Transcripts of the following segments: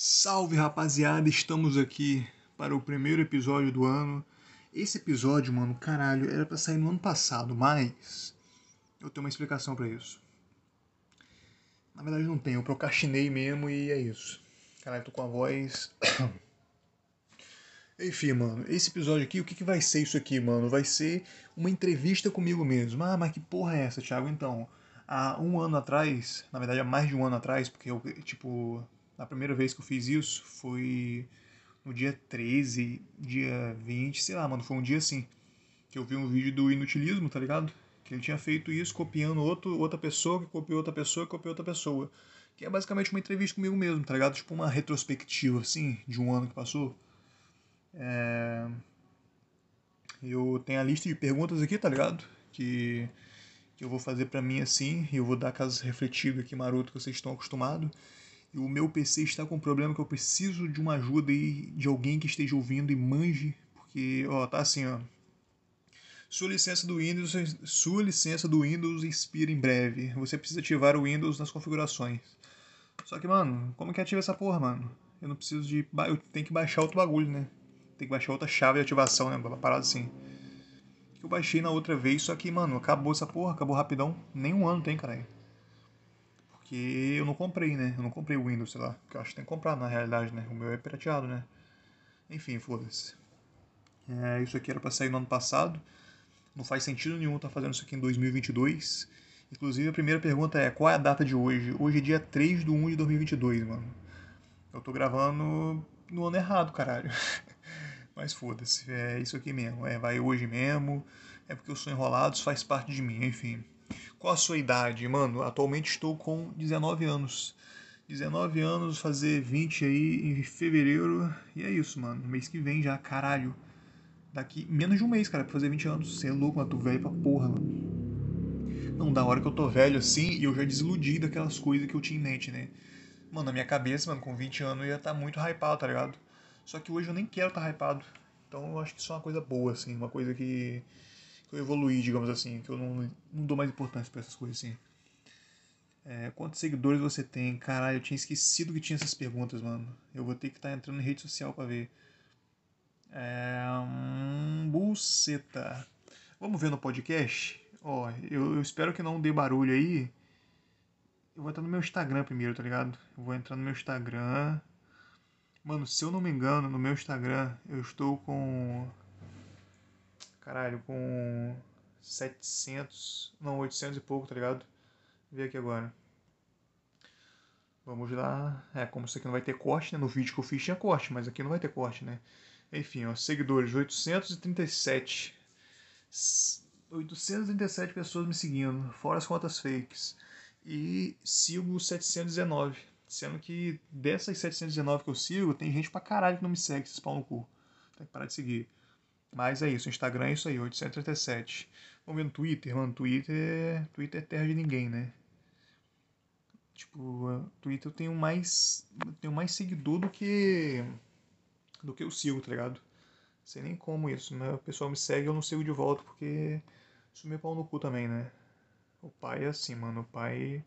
Salve rapaziada, estamos aqui para o primeiro episódio do ano. Esse episódio, mano, caralho, era pra sair no ano passado, mas eu tenho uma explicação para isso. Na verdade não tenho, eu procrastinei mesmo e é isso. Caralho, tô com a voz. Enfim, mano, esse episódio aqui, o que, que vai ser isso aqui, mano? Vai ser uma entrevista comigo mesmo. Ah, mas que porra é essa, Thiago? Então, há um ano atrás, na verdade há mais de um ano atrás, porque eu, tipo, a primeira vez que eu fiz isso foi no dia 13, dia 20, sei lá, mano, foi um dia assim, que eu vi um vídeo do Inutilismo, tá ligado? Que ele tinha feito isso copiando outro, outra pessoa, que copiou outra pessoa, que copiou outra pessoa. Que é basicamente uma entrevista comigo mesmo, tá ligado? Tipo uma retrospectiva, assim, de um ano que passou. É... Eu tenho a lista de perguntas aqui, tá ligado? Que, que eu vou fazer para mim assim, e eu vou dar aquelas refletidas aqui maroto que vocês estão acostumados o meu PC está com um problema que eu preciso de uma ajuda aí de alguém que esteja ouvindo e manje, porque, ó, tá assim, ó. Sua licença do Windows, sua licença do Windows expira em breve. Você precisa ativar o Windows nas configurações. Só que, mano, como que ativa essa porra, mano? Eu não preciso de. Eu tenho que baixar outro bagulho, né? Tem que baixar outra chave de ativação, né? Uma parada assim. Que eu baixei na outra vez, só que, mano, acabou essa porra, acabou rapidão. Nem um ano tem, caralho. Porque eu não comprei, né? Eu não comprei o Windows, sei lá. Que eu acho que tem que comprar na realidade, né? O meu é pirateado, né? Enfim, foda-se. É, isso aqui era pra sair no ano passado. Não faz sentido nenhum estar tá fazendo isso aqui em 2022. Inclusive, a primeira pergunta é: qual é a data de hoje? Hoje é dia 3 de 1 de 2022, mano. Eu tô gravando no ano errado, caralho. Mas foda-se, é isso aqui mesmo. É, vai hoje mesmo. É porque eu sou enrolado, isso faz parte de mim, enfim. Qual a sua idade? Mano, atualmente estou com 19 anos. 19 anos, fazer 20 aí em fevereiro. E é isso, mano. Mês que vem já, caralho. Daqui menos de um mês, cara, pra fazer 20 anos. Você é louco, mano. Tô velho pra porra, mano. Não, da hora que eu tô velho assim, e eu já desiludi daquelas coisas que eu tinha em mente, né? Mano, na minha cabeça, mano, com 20 anos eu ia estar tá muito hypado, tá ligado? Só que hoje eu nem quero estar tá hypado. Então eu acho que isso é uma coisa boa, assim. Uma coisa que que eu evoluí, digamos assim, que eu não, não dou mais importância para essas coisas assim. É, quantos seguidores você tem? Caralho, eu tinha esquecido que tinha essas perguntas, mano. Eu vou ter que estar tá entrando em rede social para ver. É, hum, buceta. Vamos ver no podcast? Ó, eu, eu espero que não dê barulho aí. Eu vou entrar no meu Instagram primeiro, tá ligado? Eu vou entrar no meu Instagram. Mano, se eu não me engano, no meu Instagram eu estou com Caralho, com 700, não, 800 e pouco, tá ligado? Vê aqui agora. Vamos lá. É, como isso aqui não vai ter corte, né? No vídeo que eu fiz tinha corte, mas aqui não vai ter corte, né? Enfim, ó, seguidores, 837. 837 pessoas me seguindo, fora as contas fakes. E sigo 719. Sendo que dessas 719 que eu sigo, tem gente pra caralho que não me segue, esses pau no cu. Tem que parar de seguir. Mas é isso, o Instagram é isso aí, 837. Vamos ver no Twitter, mano, Twitter, Twitter é terra de ninguém, né? Tipo, Twitter eu tenho mais, tenho mais seguidor do que do que eu sigo, tá ligado? Sei nem como isso, mas o pessoal me segue eu não sigo de volta porque isso me pau no cu também, né? O pai é assim, mano, o pai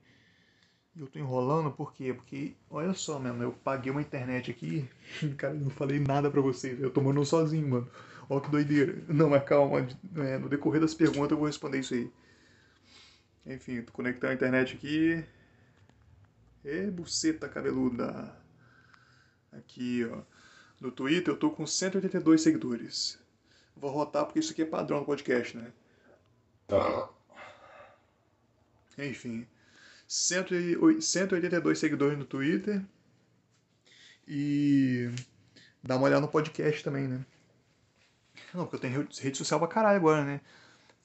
eu tô enrolando por quê? Porque, olha só, mano, eu paguei uma internet aqui, cara, não falei nada pra vocês, eu tô mandando sozinho, mano. Ó que doideira. Não, mas calma, é, no decorrer das perguntas eu vou responder isso aí. Enfim, tô conectando a internet aqui. E buceta cabeluda. Aqui, ó. No Twitter eu tô com 182 seguidores. Vou rotar porque isso aqui é padrão no podcast, né? Tá. Enfim. 182 seguidores no Twitter. E dá uma olhada no podcast também, né? Não, porque eu tenho rede social pra caralho agora, né?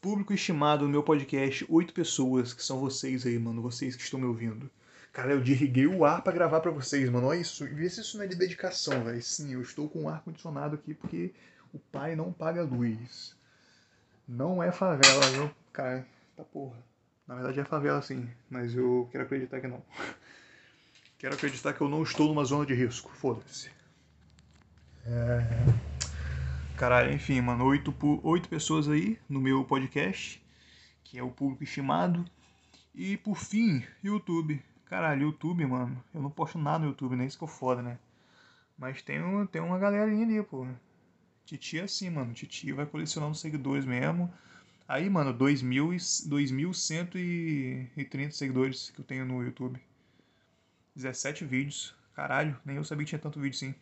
Público estimado no meu podcast, oito pessoas, que são vocês aí, mano. Vocês que estão me ouvindo. Cara, eu diriguei o ar para gravar para vocês, mano. Olha isso. Vê se isso não é de dedicação, velho. Sim, eu estou com o ar condicionado aqui porque o pai não paga luz. Não é favela, viu? Cara, tá porra. Na verdade é favela sim, mas eu quero acreditar que não. Quero acreditar que eu não estou numa zona de risco. Foda-se. É... Caralho, enfim, mano, oito, oito pessoas aí no meu podcast, que é o público estimado. E por fim, YouTube. Caralho, YouTube, mano, eu não posto nada no YouTube, né? Isso que é foda, né? Mas tem, um, tem uma galerinha ali, pô. Titi é assim, mano. Titi vai colecionando seguidores mesmo. Aí, mano, 2.130 seguidores que eu tenho no YouTube. 17 vídeos. Caralho, nem eu sabia que tinha tanto vídeo sim.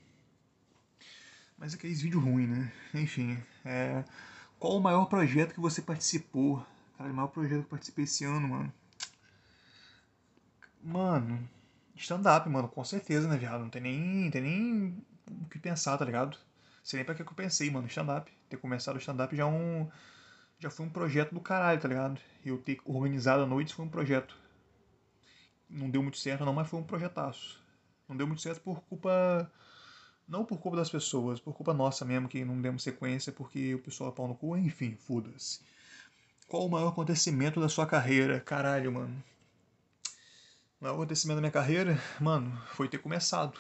Mas é aqueles vídeos ruins, né? Enfim, é... qual o maior projeto que você participou? Cara, o maior projeto que eu participei esse ano, mano. Mano, stand-up, mano, com certeza, né, viado? Não tem nem, tem nem o que pensar, tá ligado? Sei nem pra que eu pensei, mano, stand-up. Ter começado o stand-up já é um. Já foi um projeto do caralho, tá ligado? Eu ter organizado a noite foi um projeto. Não deu muito certo, não, mas foi um projetaço. Não deu muito certo por culpa. Não por culpa das pessoas, por culpa nossa mesmo, que não demos sequência porque o pessoal é pau no cu, enfim, foda-se. Qual o maior acontecimento da sua carreira? Caralho, mano. O maior acontecimento da minha carreira, mano, foi ter começado.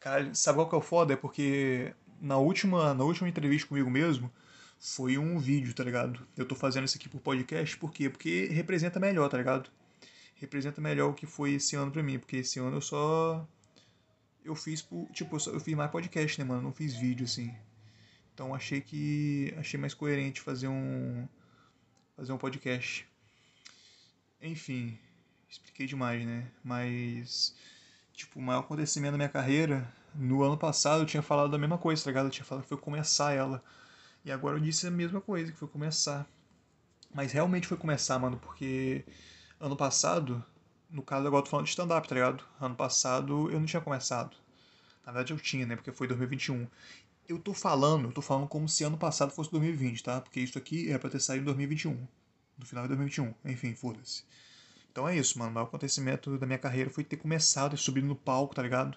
Caralho, sabe qual que é o foda? É porque na última, na última entrevista comigo mesmo, foi um vídeo, tá ligado? Eu tô fazendo isso aqui por podcast, por quê? Porque representa melhor, tá ligado? Representa melhor o que foi esse ano pra mim, porque esse ano eu só. Eu fiz, tipo, eu fiz mais podcast, né, mano? Não fiz vídeo, assim. Então achei que. Achei mais coerente fazer um. Fazer um podcast. Enfim, expliquei demais, né? Mas. Tipo, o maior acontecimento da minha carreira no ano passado eu tinha falado da mesma coisa, tá ligado? Eu tinha falado que foi começar ela. E agora eu disse a mesma coisa, que foi começar. Mas realmente foi começar, mano, porque ano passado, no caso agora eu tô falando de stand-up, tá ligado? Ano passado eu não tinha começado. Na verdade eu tinha, né? Porque foi 2021. Eu tô falando, eu tô falando como se ano passado fosse 2020, tá? Porque isso aqui é pra ter saído em 2021. No final de 2021. Enfim, foda-se. Então é isso, mano. O maior acontecimento da minha carreira foi ter começado, ter subido no palco, tá ligado?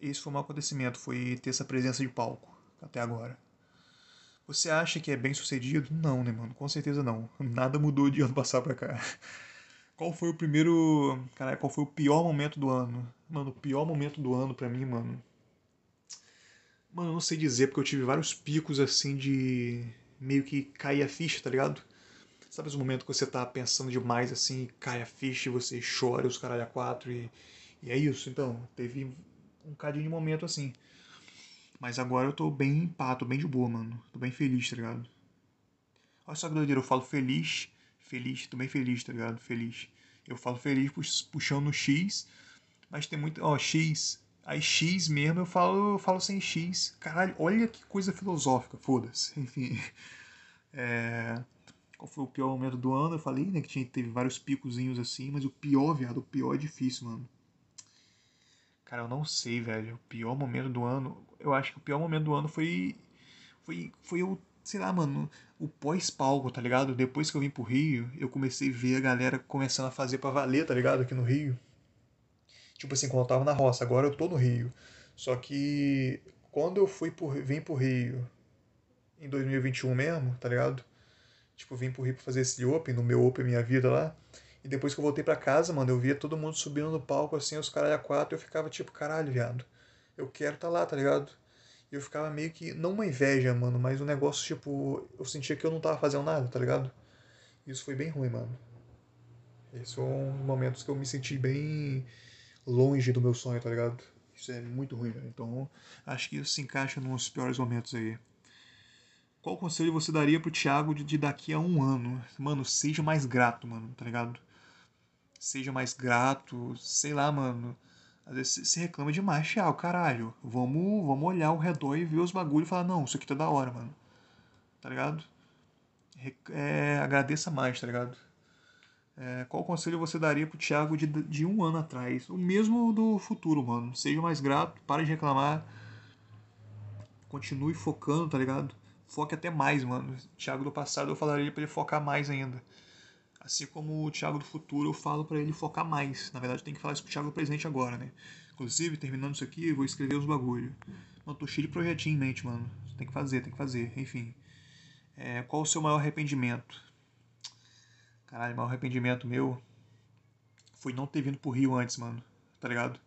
esse foi um acontecimento, foi ter essa presença de palco até agora. Você acha que é bem sucedido? Não, né, mano? Com certeza não. Nada mudou de ano passado pra cá. Qual foi o primeiro. Cara, qual foi o pior momento do ano? Mano, o pior momento do ano pra mim, mano. Mano, eu não sei dizer, porque eu tive vários picos assim de. meio que cair a ficha, tá ligado? Sabe os momentos que você tá pensando demais assim, cai a ficha e você chora os caralho a quatro e. E é isso, então. Teve um cadinho de momento assim. Mas agora eu tô bem em pá, tô bem de boa, mano. Tô bem feliz, tá ligado? Olha só que doideira, eu falo feliz, feliz, tô bem feliz, tá ligado? Feliz. Eu falo feliz puxando no X, mas tem muito. Ó, X. Aí X mesmo eu falo, eu falo sem X. Caralho, olha que coisa filosófica, foda-se. Enfim. É... Qual foi o pior momento do ano? Eu falei, né, que tinha, teve vários picozinhos assim, mas o pior, viado, o pior é difícil, mano. Cara, eu não sei, velho. O pior momento do ano. Eu acho que o pior momento do ano foi. Foi, foi o. Sei lá, mano. O pós-palco, tá ligado? Depois que eu vim pro Rio, eu comecei a ver a galera começando a fazer pra valer, tá ligado? Aqui no Rio. Tipo assim, quando eu tava na roça. Agora eu tô no Rio. Só que. Quando eu fui por, vim pro Rio. Em 2021 mesmo, tá ligado? Tipo, vim pro Rio pra fazer esse Open, no meu Open Minha Vida lá. E depois que eu voltei para casa, mano, eu via todo mundo subindo no palco, assim, os caras a quatro, eu ficava tipo, caralho, viado. Eu quero tá lá, tá ligado? Eu ficava meio que, não uma inveja, mano, mas um negócio, tipo, eu sentia que eu não tava fazendo nada, tá ligado? Isso foi bem ruim, mano. Esses foram momentos que eu me senti bem longe do meu sonho, tá ligado? Isso é muito ruim, velho. Então, acho que isso se encaixa nos piores momentos aí. Qual conselho você daria pro Thiago de, de daqui a um ano? Mano, seja mais grato, mano, tá ligado? seja mais grato, sei lá, mano. Às vezes você reclama demais, Thiago, caralho. Vamos, vamos olhar ao redor e ver os bagulhos e falar, não, isso aqui tá da hora, mano. Tá ligado? É, agradeça mais, tá ligado? É, qual conselho você daria pro Thiago de, de um ano atrás? O mesmo do futuro, mano. Seja mais grato, pare de reclamar. Continue focando, tá ligado? Foque até mais, mano. Thiago do passado eu falaria para ele focar mais ainda. Assim como o Thiago do futuro, eu falo para ele focar mais. Na verdade, tem que falar isso pro Thiago do presente agora, né? Inclusive, terminando isso aqui, vou escrever os bagulho. Mano, tô cheio de projetinho em mente, mano. Tem que fazer, tem que fazer. Enfim. É, qual o seu maior arrependimento? Caralho, o maior arrependimento meu foi não ter vindo pro Rio antes, mano. Tá ligado?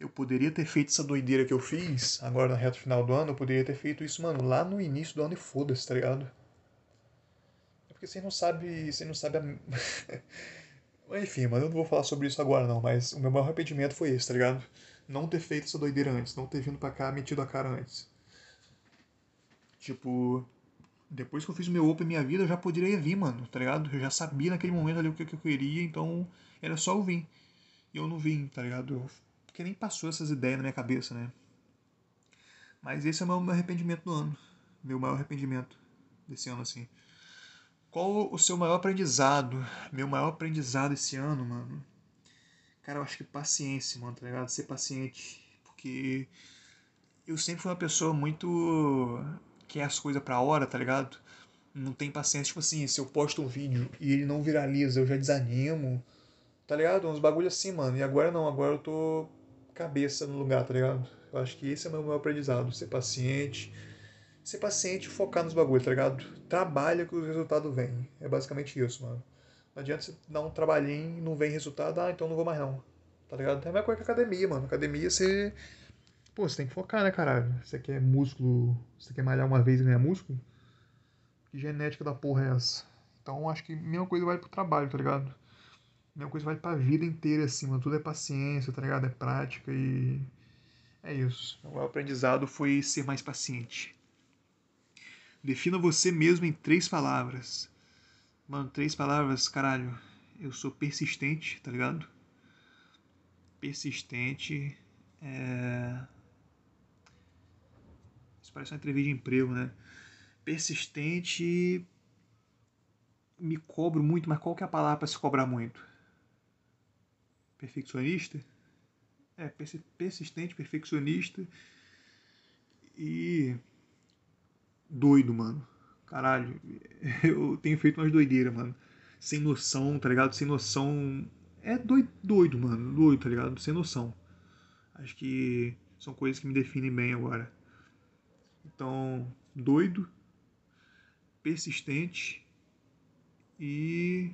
Eu poderia ter feito essa doideira que eu fiz agora na reta final do ano. Eu poderia ter feito isso, mano, lá no início do ano e foda-se, tá ligado? Porque você não sabe. Você não sabe a... Enfim, mano, eu não vou falar sobre isso agora não, mas o meu maior arrependimento foi esse, tá ligado? não ter feito essa doideira antes, não ter vindo pra cá metido a cara antes. Tipo, depois que eu fiz o meu Open minha vida, eu já poderia vir, mano, tá ligado? Eu já sabia naquele momento ali o que, que eu queria, então era só eu vir. E eu não vim, tá ligado? Eu, porque nem passou essas ideias na minha cabeça, né? Mas esse é o meu arrependimento do ano. Meu maior arrependimento desse ano, assim. Qual o seu maior aprendizado? Meu maior aprendizado esse ano, mano. Cara, eu acho que paciência, mano, tá ligado? Ser paciente. Porque eu sempre fui uma pessoa muito. que é as coisas pra hora, tá ligado? Não tem paciência. Tipo assim, se eu posto um vídeo e ele não viraliza, eu já desanimo. Tá ligado? Uns bagulho assim, mano. E agora não, agora eu tô cabeça no lugar, tá ligado? Eu acho que esse é o meu maior aprendizado. Ser paciente ser paciente e focar nos bagulhos, tá ligado? Trabalha que o resultado vem. É basicamente isso, mano. Não adianta você dar um trabalhinho e não vem resultado, ah, então não vou mais não. Tá ligado? É a mesma coisa que academia, mano. Academia você. Pô, você tem que focar, né, caralho? Você quer músculo. Você quer malhar uma vez e ganhar músculo? Que genética da porra é essa? Então acho que a mesma coisa vale pro trabalho, tá ligado? A mesma coisa vale pra vida inteira, assim, mano. Tudo é paciência, tá ligado? É prática e. É isso. O aprendizado foi ser mais paciente. Defina você mesmo em três palavras. Mano, três palavras, caralho. Eu sou persistente, tá ligado? Persistente. É... Isso parece uma entrevista de emprego, né? Persistente. Me cobro muito, mas qual que é a palavra para se cobrar muito? Perfeccionista? É, persistente, perfeccionista. E doido, mano. Caralho, eu tenho feito umas doideiras, mano. Sem noção, tá ligado? Sem noção. É doido, doido, mano. Doido, tá ligado? Sem noção. Acho que são coisas que me definem bem agora. Então, doido, persistente e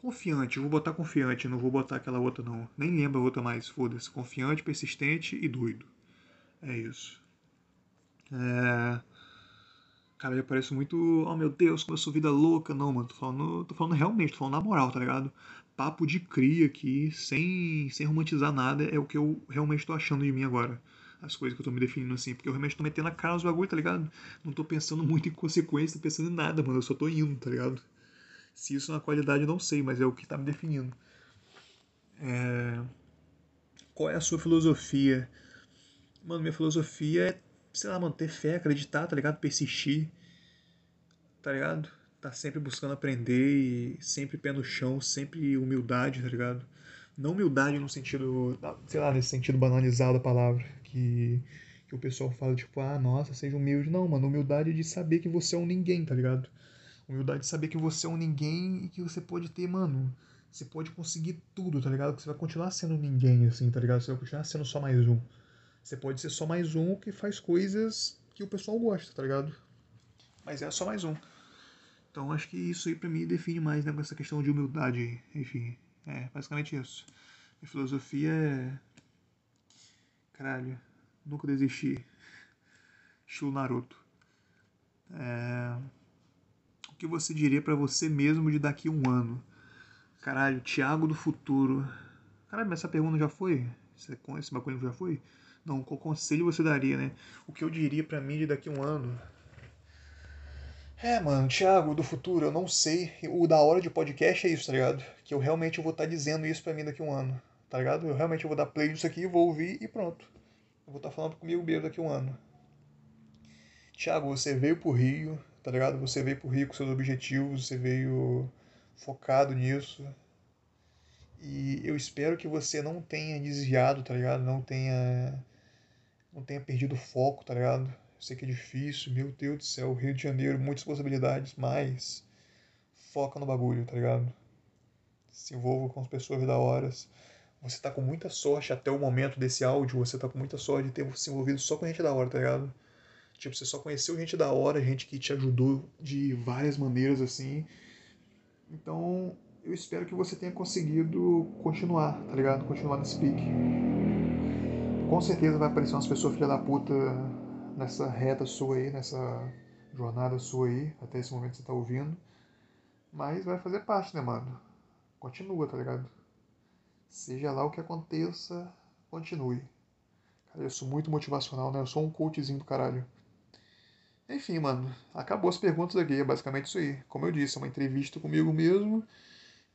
confiante. Eu vou botar confiante, não vou botar aquela outra não. Nem lembro a outra mais, foda-se. Confiante, persistente e doido. É isso. É... Cara, ele parece muito, oh meu Deus, como eu sou vida louca. Não, mano, tô falando, tô falando realmente, tô falando na moral, tá ligado? Papo de cria aqui, sem, sem romantizar nada, é o que eu realmente tô achando de mim agora. As coisas que eu tô me definindo assim, porque eu realmente tô metendo a cara nos bagulho, tá ligado? Não tô pensando muito em consequência, tô pensando em nada, mano, eu só tô indo, tá ligado? Se isso é uma qualidade, eu não sei, mas é o que tá me definindo. É... Qual é a sua filosofia? Mano, minha filosofia é sei lá, mano, ter fé, acreditar, tá ligado? Persistir, tá ligado? Tá sempre buscando aprender e sempre pé no chão, sempre humildade, tá ligado? Não humildade no sentido, sei lá, nesse sentido banalizado da palavra, que, que o pessoal fala, tipo, ah, nossa, seja humilde. Não, mano, humildade de saber que você é um ninguém, tá ligado? Humildade de saber que você é um ninguém e que você pode ter, mano, você pode conseguir tudo, tá ligado? Que você vai continuar sendo ninguém, assim, tá ligado? Você vai continuar sendo só mais um. Você pode ser só mais um que faz coisas que o pessoal gosta, tá ligado? Mas é só mais um. Então acho que isso aí pra mim define mais, né, essa questão de humildade. Enfim, é basicamente isso. Minha filosofia é. Caralho, nunca desistir. Estilo Naruto. É... O que você diria para você mesmo de daqui a um ano? Caralho, Thiago do futuro. Caralho, mas essa pergunta já foi? Esse bagulho já foi? Não, qual conselho você daria, né? O que eu diria mim de daqui a um ano? É, mano, Thiago, do futuro, eu não sei. O da hora de podcast é isso, tá ligado? Que eu realmente vou estar tá dizendo isso pra mim daqui a um ano, tá ligado? Eu realmente vou dar play nisso aqui, vou ouvir e pronto. Eu vou estar tá falando comigo mesmo daqui a um ano. Thiago, você veio pro Rio, tá ligado? Você veio pro Rio com seus objetivos, você veio focado nisso, e eu espero que você não tenha desviado, tá ligado? Não tenha não tenha perdido o foco, tá ligado? Eu sei que é difícil, meu Deus do céu, Rio de Janeiro, muitas possibilidades, mas foca no bagulho, tá ligado? Se envolva com as pessoas da hora. Você tá com muita sorte até o momento desse áudio, você tá com muita sorte de ter se envolvido só com gente da hora, tá ligado? Tipo, você só conheceu gente da hora, gente que te ajudou de várias maneiras assim. Então, eu espero que você tenha conseguido continuar, tá ligado? Continuar nesse pique com certeza vai aparecer umas pessoas filha da puta nessa reta sua aí, nessa jornada sua aí, até esse momento que você tá ouvindo. Mas vai fazer parte, né, mano? Continua, tá ligado? Seja lá o que aconteça, continue. Cara, eu sou muito motivacional, né? Eu sou um coachzinho do caralho. Enfim, mano, acabou as perguntas aqui, é basicamente isso aí. Como eu disse, é uma entrevista comigo mesmo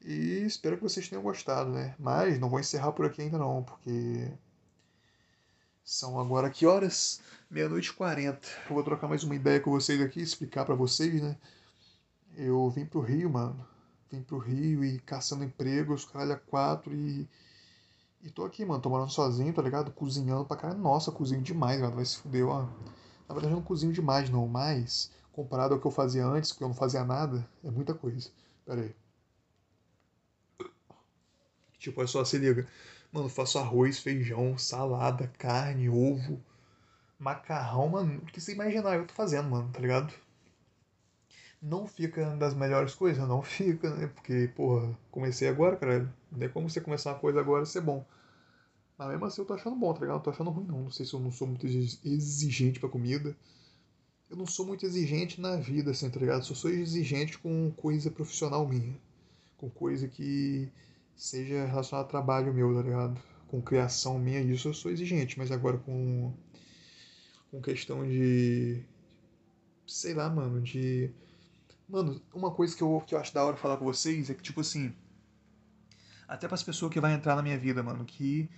e espero que vocês tenham gostado, né? Mas não vou encerrar por aqui ainda não, porque são agora que horas? Meia-noite e quarenta. Eu vou trocar mais uma ideia com vocês aqui, explicar para vocês, né? Eu vim pro Rio, mano. Vim pro Rio e caçando empregos, caralho, a quatro e. E tô aqui, mano, tô morando sozinho, tá ligado? Cozinhando pra caralho. Nossa, cozinho demais, mano. Vai se fuder, ó. Na verdade, eu não cozinho demais, não, mas comparado ao que eu fazia antes, que eu não fazia nada, é muita coisa. Pera aí. Tipo, olha só, se liga. Mano, faço arroz, feijão, salada, carne, ovo, macarrão, mano. O que você imaginar eu tô fazendo, mano, tá ligado? Não fica das melhores coisas, não fica, né? Porque, porra, comecei agora, cara. Não é como você começar uma coisa agora e ser bom. Mas mesmo assim eu tô achando bom, tá ligado? Não tô achando ruim, não. Não sei se eu não sou muito exigente pra comida. Eu não sou muito exigente na vida, assim, tá ligado? Só sou exigente com coisa profissional minha. Com coisa que seja relacionado ao trabalho meu, tá ligado? Com criação minha, isso eu sou exigente, mas agora com, com questão de. Sei lá, mano, de. Mano, uma coisa que eu, que eu acho da hora falar com vocês é que, tipo assim. Até para as pessoas que vai entrar na minha vida, mano, que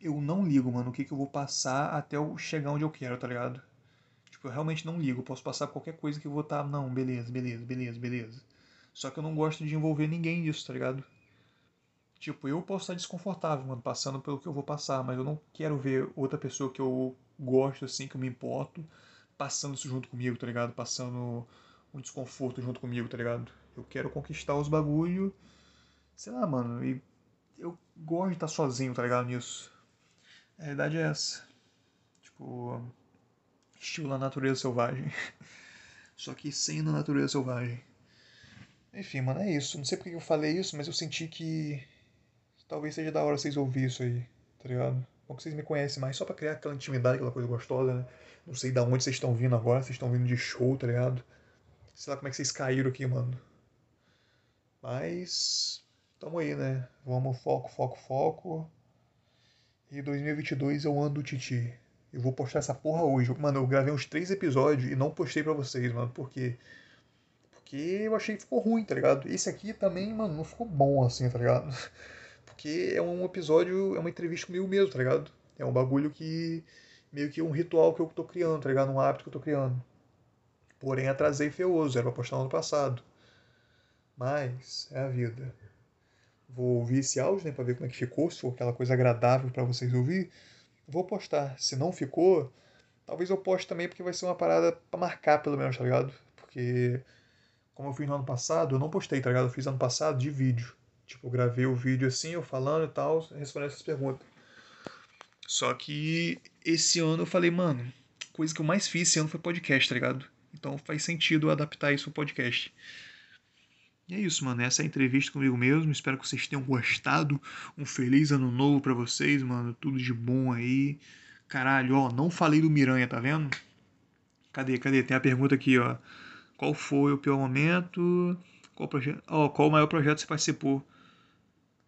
eu não ligo, mano, o que, que eu vou passar até eu chegar onde eu quero, tá ligado? Tipo, eu realmente não ligo. Eu posso passar qualquer coisa que eu vou estar. Tá, não, beleza, beleza, beleza, beleza. Só que eu não gosto de envolver ninguém nisso, tá ligado? Tipo, eu posso estar desconfortável, mano, passando pelo que eu vou passar, mas eu não quero ver outra pessoa que eu gosto, assim, que eu me importo, passando isso junto comigo, tá ligado? Passando um desconforto junto comigo, tá ligado? Eu quero conquistar os bagulho, sei lá, mano, e eu gosto de estar sozinho, tá ligado, nisso. A realidade é essa. Tipo, estilo a natureza selvagem. Só que sem a natureza selvagem. Enfim, mano, é isso. Não sei porque eu falei isso, mas eu senti que talvez seja da hora vocês ouvirem isso aí, tá ligado? Bom que vocês me conhecem mais, só pra criar aquela intimidade, aquela coisa gostosa, né? Não sei da onde vocês estão vindo agora, vocês estão vindo de show, tá ligado? Sei lá como é que vocês caíram aqui, mano. Mas. Tamo aí, né? Vamos, foco, foco, foco. E 2022 eu ando Titi. Eu vou postar essa porra hoje. Mano, eu gravei uns três episódios e não postei pra vocês, mano. Por quê? Porque eu achei que ficou ruim, tá ligado? Esse aqui também, mano, não ficou bom assim, tá ligado? porque é um episódio, é uma entrevista comigo mesmo, tá ligado? É um bagulho que. meio que um ritual que eu tô criando, tá ligado? Um hábito que eu tô criando. Porém, atrasei feioso, era pra postar no ano passado. Mas, é a vida. Vou ouvir esse áudio, né, pra ver como é que ficou, se for aquela coisa agradável para vocês ouvir. Vou postar. Se não ficou, talvez eu poste também, porque vai ser uma parada pra marcar, pelo menos, tá ligado? Porque, como eu fiz no ano passado, eu não postei, tá ligado? Eu fiz ano passado de vídeo. Tipo, gravei o vídeo assim, eu falando e tal, respondendo essas perguntas. Só que esse ano eu falei, mano, coisa que eu mais fiz esse ano foi podcast, tá ligado? Então faz sentido adaptar isso ao podcast. E é isso, mano. Essa é a entrevista comigo mesmo. Espero que vocês tenham gostado. Um feliz ano novo para vocês, mano. Tudo de bom aí. Caralho, ó, não falei do Miranha, tá vendo? Cadê, cadê? Tem a pergunta aqui, ó. Qual foi o pior momento? Qual, projeto... oh, qual o maior projeto você participou?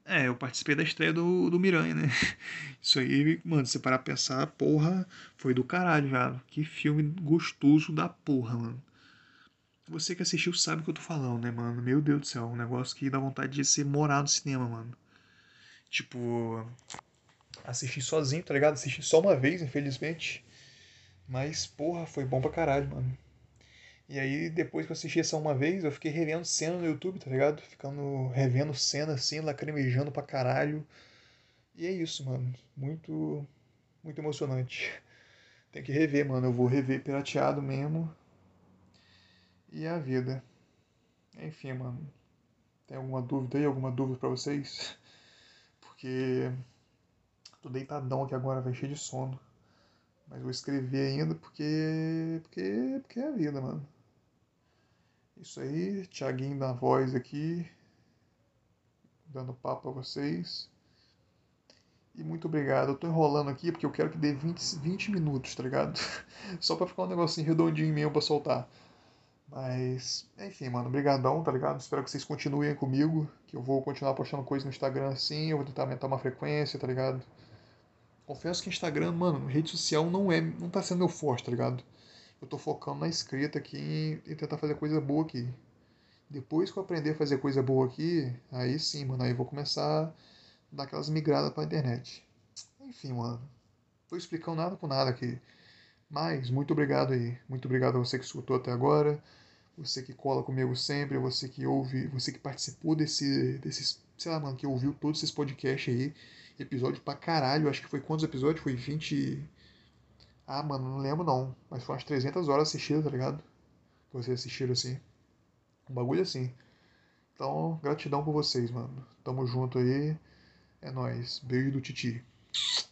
É, eu participei da estreia do, do Miranha, né? Isso aí, mano, se parar pra pensar, porra, foi do caralho, já. Que filme gostoso da porra, mano. Você que assistiu sabe o que eu tô falando, né, mano? Meu Deus do céu, um negócio que dá vontade de ser morar no cinema, mano. Tipo, assisti sozinho, tá ligado? Assisti só uma vez, infelizmente. Mas, porra, foi bom pra caralho, mano. E aí, depois que eu assisti essa uma vez, eu fiquei revendo cena no YouTube, tá ligado? Ficando revendo cena assim, lacrimejando pra caralho. E é isso, mano. Muito, muito emocionante. Tem que rever, mano. Eu vou rever pirateado mesmo. E é a vida. Enfim, mano. Tem alguma dúvida aí? Alguma dúvida pra vocês? Porque tô deitadão aqui agora, vai cheio de sono. Mas vou escrever ainda porque. Porque. Porque é a vida, mano. Isso aí, Thiaguinho da voz aqui, dando papo a vocês. E muito obrigado. Eu tô enrolando aqui porque eu quero que dê 20, 20 minutos, tá ligado? Só pra ficar um negocinho redondinho mesmo pra soltar. Mas, enfim, mano, brigadão, tá ligado? Espero que vocês continuem comigo, que eu vou continuar postando coisas no Instagram assim, eu vou tentar aumentar uma frequência, tá ligado? Confesso que Instagram, mano, rede social não é, não tá sendo meu forte, tá ligado? Eu tô focando na escrita aqui e tentar fazer coisa boa aqui. Depois que eu aprender a fazer coisa boa aqui, aí sim, mano, aí eu vou começar a dar aquelas migradas pra internet. Enfim, mano. Tô explicando nada com nada aqui. Mas, muito obrigado aí. Muito obrigado a você que escutou até agora. Você que cola comigo sempre, você que ouve, você que participou desse, desses, sei lá, mano, que ouviu todos esses podcasts aí. Episódio pra caralho, acho que foi quantos episódios? Foi 20. Ah, mano, não lembro não. Mas foi umas 300 horas assistidas, tá ligado? Que vocês assistiram assim. Um bagulho assim. Então, gratidão por vocês, mano. Tamo junto aí. É nóis. Beijo do Titi.